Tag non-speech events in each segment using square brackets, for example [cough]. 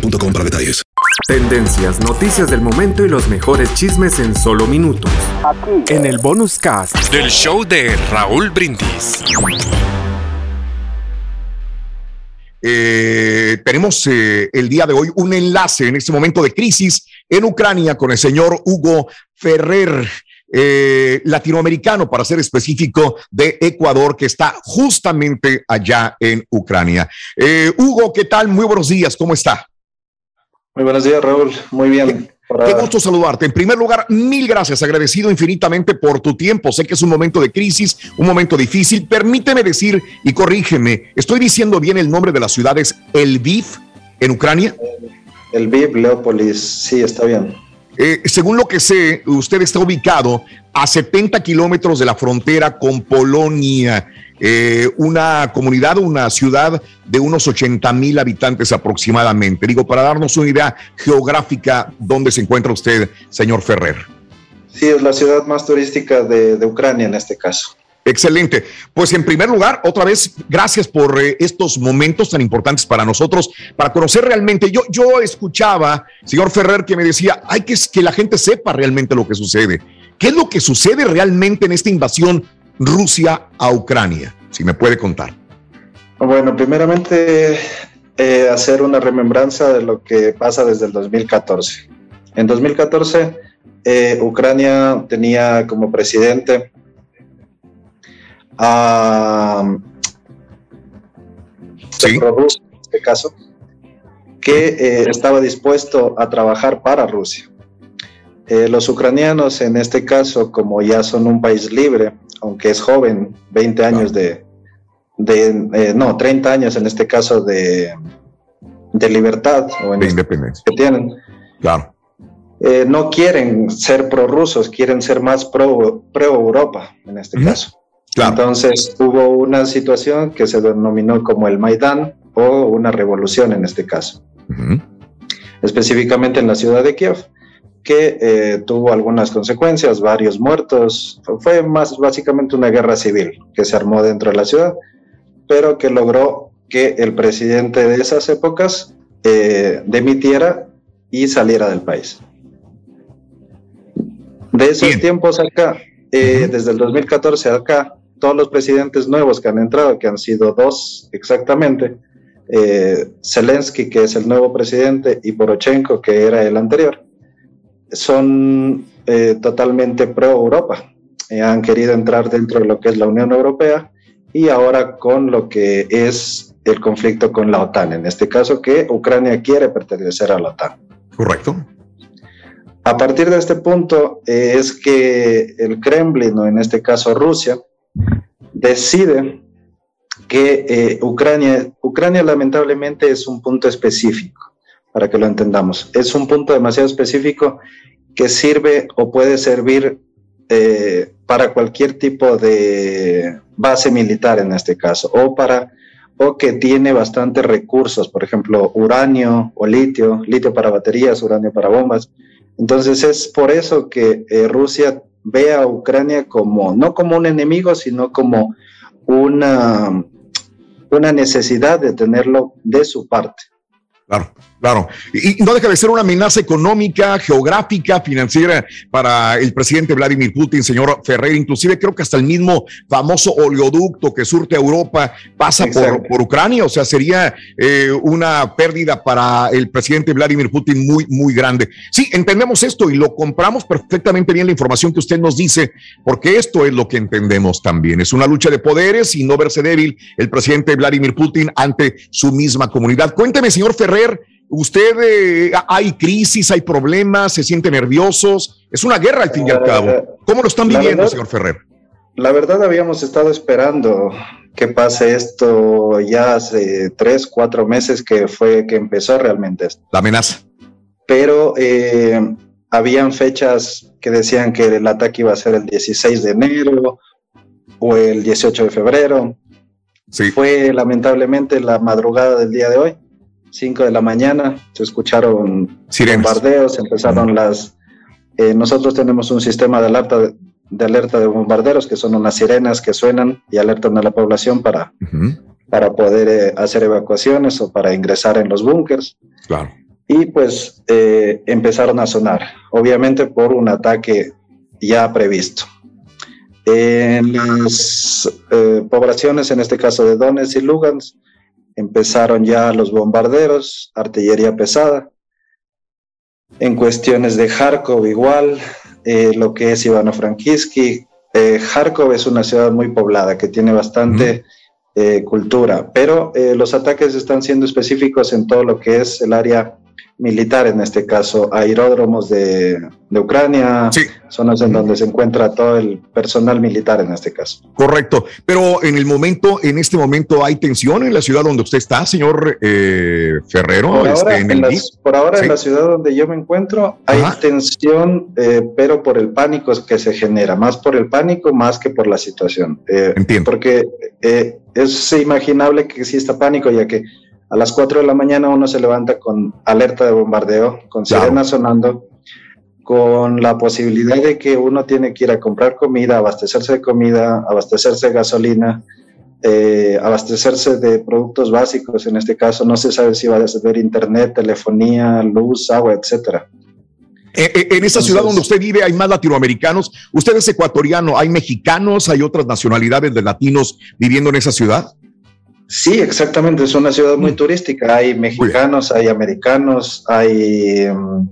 boostmobile.com para detalles. Tendencias, noticias del momento y los mejores chismes en solo minutos. En el bonus cast. Del show de Raúl Brindis. Eh, tenemos eh, el día de hoy un enlace en este momento de crisis en Ucrania con el señor Hugo Ferrer, eh, latinoamericano, para ser específico, de Ecuador, que está justamente allá en Ucrania. Eh, Hugo, ¿qué tal? Muy buenos días, ¿cómo está? Muy buenos días, Raúl. Muy bien. Qué gusto saludarte. En primer lugar, mil gracias, agradecido infinitamente por tu tiempo. Sé que es un momento de crisis, un momento difícil. Permíteme decir y corrígeme, ¿estoy diciendo bien el nombre de las ciudades Lviv en Ucrania? Lviv, Leópolis, sí, está bien. Eh, según lo que sé, usted está ubicado a 70 kilómetros de la frontera con Polonia, eh, una comunidad, una ciudad de unos 80 mil habitantes aproximadamente. Digo, para darnos una idea geográfica, ¿dónde se encuentra usted, señor Ferrer? Sí, es la ciudad más turística de, de Ucrania en este caso. Excelente. Pues en primer lugar, otra vez, gracias por eh, estos momentos tan importantes para nosotros, para conocer realmente. Yo, yo escuchaba, señor Ferrer, que me decía, hay que que la gente sepa realmente lo que sucede. ¿Qué es lo que sucede realmente en esta invasión Rusia a Ucrania? Si me puede contar. Bueno, primeramente eh, hacer una remembranza de lo que pasa desde el 2014. En 2014, eh, Ucrania tenía como presidente a ¿Sí? Rusia, en este caso, que eh, estaba dispuesto a trabajar para Rusia. Eh, los ucranianos, en este caso, como ya son un país libre, aunque es joven, 20 años de, de eh, no, 30 años en este caso de, de libertad o en De este- independencia. que tienen, Claro. eh, no quieren ser prorrusos, quieren ser más pro, pro Europa en este caso. Claro. Entonces hubo una situación que se denominó como el Maidán o una revolución en este caso, específicamente en la ciudad de Kiev, que eh, tuvo algunas consecuencias, varios muertos. Fue más básicamente una guerra civil que se armó dentro de la ciudad, pero que logró que el presidente de esas épocas eh, demitiera y saliera del país. De esos Bien. tiempos acá, eh, desde el 2014 acá, todos los presidentes nuevos que han entrado, que han sido dos exactamente, eh, Zelensky, que es el nuevo presidente, y Poroshenko, que era el anterior, son eh, totalmente pro-Europa. Eh, han querido entrar dentro de lo que es la Unión Europea y ahora con lo que es el conflicto con la OTAN, en este caso que Ucrania quiere pertenecer a la OTAN. Correcto. A partir de este punto eh, es que el Kremlin, o en este caso Rusia, decide que eh, Ucrania, Ucrania lamentablemente es un punto específico, para que lo entendamos. Es un punto demasiado específico que sirve o puede servir eh, para cualquier tipo de base militar en este caso, o para o que tiene bastantes recursos, por ejemplo, uranio o litio, litio para baterías, uranio para bombas. Entonces es por eso que eh, Rusia ve a Ucrania como, no como un enemigo, sino como una, una necesidad de tenerlo de su parte. Claro. Claro, y, no deja de ser una amenaza económica, geográfica, financiera para el presidente Vladimir Putin, señor Ferrer. Inclusive creo que hasta el mismo famoso oleoducto que surte a Europa pasa por, Ucrania. O sea, sería eh, una pérdida para el presidente Vladimir Putin muy, muy grande. Sí, entendemos esto y lo compramos perfectamente bien la información que usted nos dice, porque esto es lo que entendemos también. Es una lucha de poderes y no verse débil el presidente Vladimir Putin ante su misma comunidad. Cuénteme, señor Ferrer. ¿Usted eh, hay crisis, hay problemas, se siente nerviosos? Es una guerra al fin y al cabo. Eh, ¿Cómo lo están viviendo, señor Ferrer? La verdad habíamos estado esperando que pase esto ya hace tres, cuatro meses que fue que empezó realmente esto. La amenaza. Pero eh, habían fechas que decían que el ataque iba a ser el 16 de enero o el 18 de febrero. Sí. Fue lamentablemente la madrugada del día de hoy 5 de la mañana, se escucharon bombardeos, empezaron las... Eh, nosotros tenemos un sistema de alerta de, alerta de bombarderos, que son unas sirenas que suenan y alertan a la población para, para poder eh, hacer evacuaciones o para ingresar en los búnkers. Claro. Y pues eh, empezaron a sonar, obviamente por un ataque ya previsto. En las poblaciones, en este caso de Donetsk y Lugansk, empezaron ya los bombarderos, artillería pesada. En cuestiones de Kharkov igual, eh, lo que es Ivano-Frankivsky. Eh, Kharkov es una ciudad muy poblada que tiene bastante eh, cultura, pero los ataques están siendo específicos en todo lo que es el área militar en este caso, aeródromos de, de Ucrania, zonas en donde se encuentra todo el personal militar en este caso. Correcto, pero en el momento, en este momento hay tensión en la ciudad donde usted está, señor eh, Ferrero. Por ahora, este, por ahora en la ciudad donde yo me encuentro hay tensión, eh, pero por el pánico que se genera, más por el pánico más que por la situación. Eh, Entiendo. Porque es imaginable que exista pánico, ya que a las 4 de la mañana uno se levanta con alerta de bombardeo, con sirena sonando, con la posibilidad de que uno tiene que ir a comprar comida, abastecerse de comida, abastecerse de gasolina, eh, abastecerse de productos básicos. En este caso, no se sabe si va a ser internet, telefonía, luz, agua, etcétera. Eh, eh, en esa ciudad donde usted vive hay más latinoamericanos. Usted es ecuatoriano, hay mexicanos, hay otras nacionalidades de latinos viviendo en esa ciudad. Sí, exactamente. Es una ciudad muy mm. turística. Hay mexicanos, hay americanos, hay em,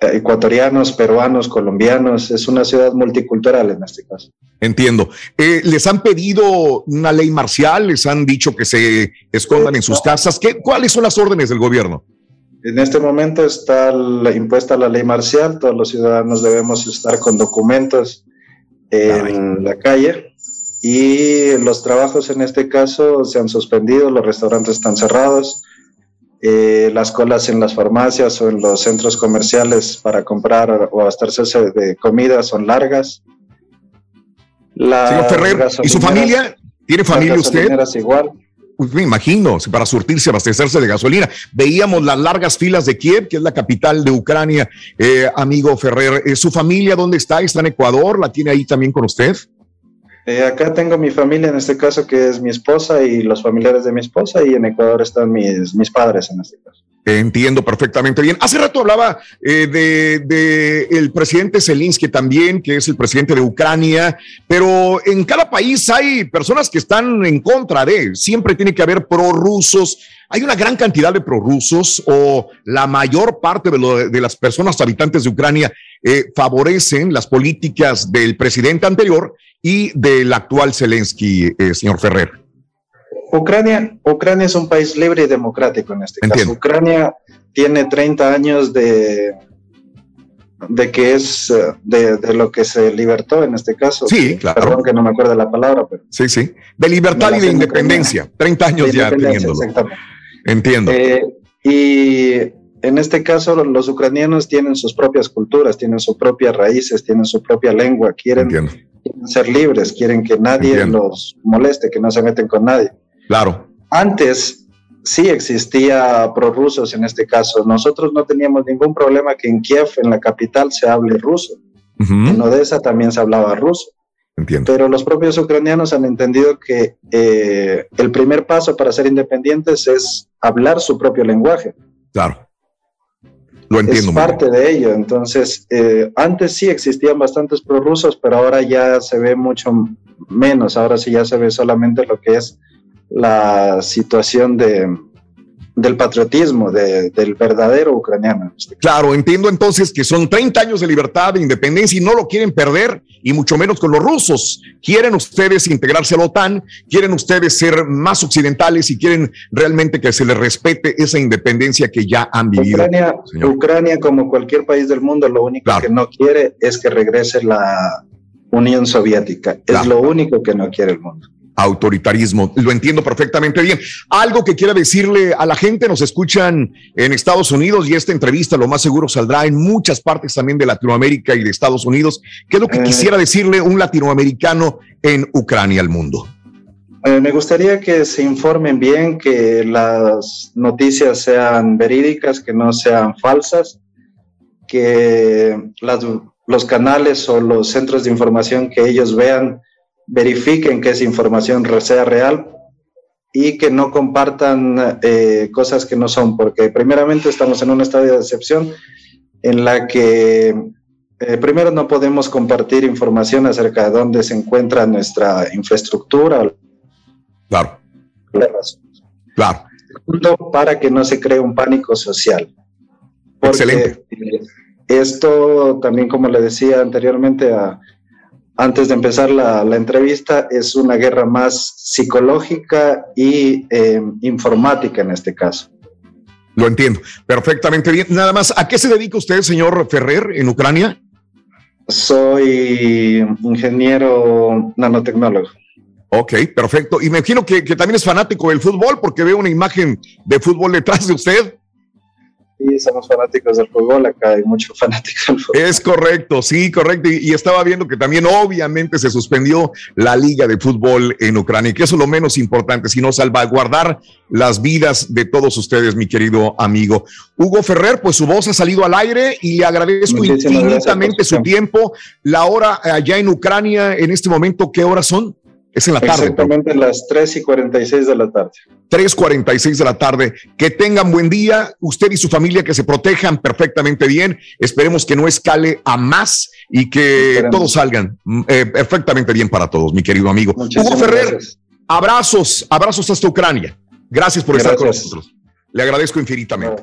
ecuatorianos, peruanos, colombianos. Es una ciudad multicultural en este caso. Entiendo. Eh, ¿Les han pedido una ley marcial? ¿Les han dicho que se escondan en sus casas? ¿Qué, ¿Cuáles son las órdenes del gobierno? En este momento está impuesta la ley marcial. Todos los ciudadanos debemos estar con documentos en la calle y los trabajos en este caso se han suspendido, los restaurantes están cerrados, eh, las colas en las farmacias o en los centros comerciales para comprar o abastecerse de comida son largas. Señor Ferrer, ¿y su familia? ¿Tiene familia usted? igual. Pues me imagino, para surtirse, abastecerse de gasolina. Veíamos las largas filas de Kiev, que es la capital de Ucrania, eh, amigo Ferrer. Eh, ¿Su familia dónde está? ¿Está en Ecuador? ¿La tiene ahí también con usted? Eh, acá tengo mi familia, en este caso, que es mi esposa y los familiares de mi esposa, y en Ecuador están mis, mis padres, en este caso. Entiendo perfectamente bien. Hace rato hablaba eh, de, el presidente Zelensky también, que es el presidente de Ucrania, pero en cada país hay personas que están en contra de. Siempre tiene que haber prorrusos. Hay una gran cantidad de prorrusos o la mayor parte de, de las personas habitantes de Ucrania eh, favorecen las políticas del presidente anterior y del actual Zelensky, eh, señor Ferrer. Ucrania, Ucrania es un país libre y democrático en este caso. Ucrania tiene 30 años de, de que es eh, de, lo que se libertó en este caso. Sí, claro. Perdón que no me acuerdo la palabra, pero. Sí, sí. De libertad y de independencia. 30 años ya teniéndolo. Entiendo. y en este caso los ucranianos tienen sus propias culturas, tienen sus propias raíces, tienen su propia lengua, quieren, ser libres, quieren que nadie los moleste, que no se meten con nadie. Claro. Antes sí existía prorrusos en este caso. Nosotros no teníamos ningún problema que en Kiev, en la capital, se hable ruso. En Odessa también se hablaba ruso. Entiendo. Pero los propios ucranianos han entendido que eh, el primer paso para ser independientes es hablar su propio lenguaje. Claro. Lo entiendo. Es parte de ello. Entonces, eh, antes sí existían bastantes prorrusos, pero ahora ya se ve mucho menos. Ahora sí ya se ve solamente lo que es la situación de, del patriotismo, del verdadero ucraniano. Claro, entiendo entonces que son 30 años de libertad, de independencia y no lo quieren perder, y mucho menos con los rusos. Quieren ustedes integrarse a la OTAN, quieren ustedes ser más occidentales y quieren realmente que se les respete esa independencia que ya han vivido. Ucrania, Ucrania como cualquier país del mundo, lo único que no quiere es que regrese la Unión Soviética. Es lo único que no quiere el mundo autoritarismo. Lo entiendo perfectamente bien. Algo que quiera decirle a la gente, nos escuchan en Estados Unidos y esta entrevista lo más seguro saldrá en muchas partes también de Latinoamérica y de Estados Unidos. ¿Qué es lo que eh. quisiera decirle un latinoamericano en Ucrania al mundo? Eh, me gustaría que se informen bien, que las noticias sean verídicas, que no sean falsas, que los canales o los centros de información que ellos vean verifiquen que esa información sea real y que no compartan eh, cosas que no son, porque primeramente estamos en un estadio de excepción en la que eh, primero no podemos compartir información acerca de dónde se encuentra nuestra infraestructura. Claro. Claro. Para que no se cree un pánico social. Excelente. Esto también, como le decía anteriormente a, antes de empezar la, entrevista, es una guerra más psicológica y eh, informática en este caso. Lo entiendo perfectamente bien. Nada más, ¿a qué se dedica usted, señor Ferrer, en Ucrania? Soy ingeniero nanotecnólogo. Ok, perfecto. Y me imagino que, que también es fanático del fútbol porque veo una imagen de fútbol detrás de usted. Sí, somos fanáticos del fútbol, acá hay muchos [laughs] fanáticos del fútbol. Es correcto, sí, correcto. Y, estaba viendo que también obviamente se suspendió la liga de fútbol en Ucrania, que eso es lo menos importante, sino salvaguardar las vidas de todos ustedes, mi querido amigo. Hugo Ferrer, pues su voz ha salido al aire y le agradezco infinitamente su tiempo. La hora allá en Ucrania, en este momento, ¿qué horas son? Es en la tarde. Exactamente las 3 y 46 de la tarde. 3.46 de la tarde. Que tengan buen día, usted y su familia, que se protejan perfectamente bien. Esperemos que no escale a más y que todos salgan mm, eh, perfectamente bien para todos, mi querido amigo. Hugo Ferrer, abrazos, abrazos hasta Ucrania. Gracias por estar con nosotros. Le agradezco infinitamente.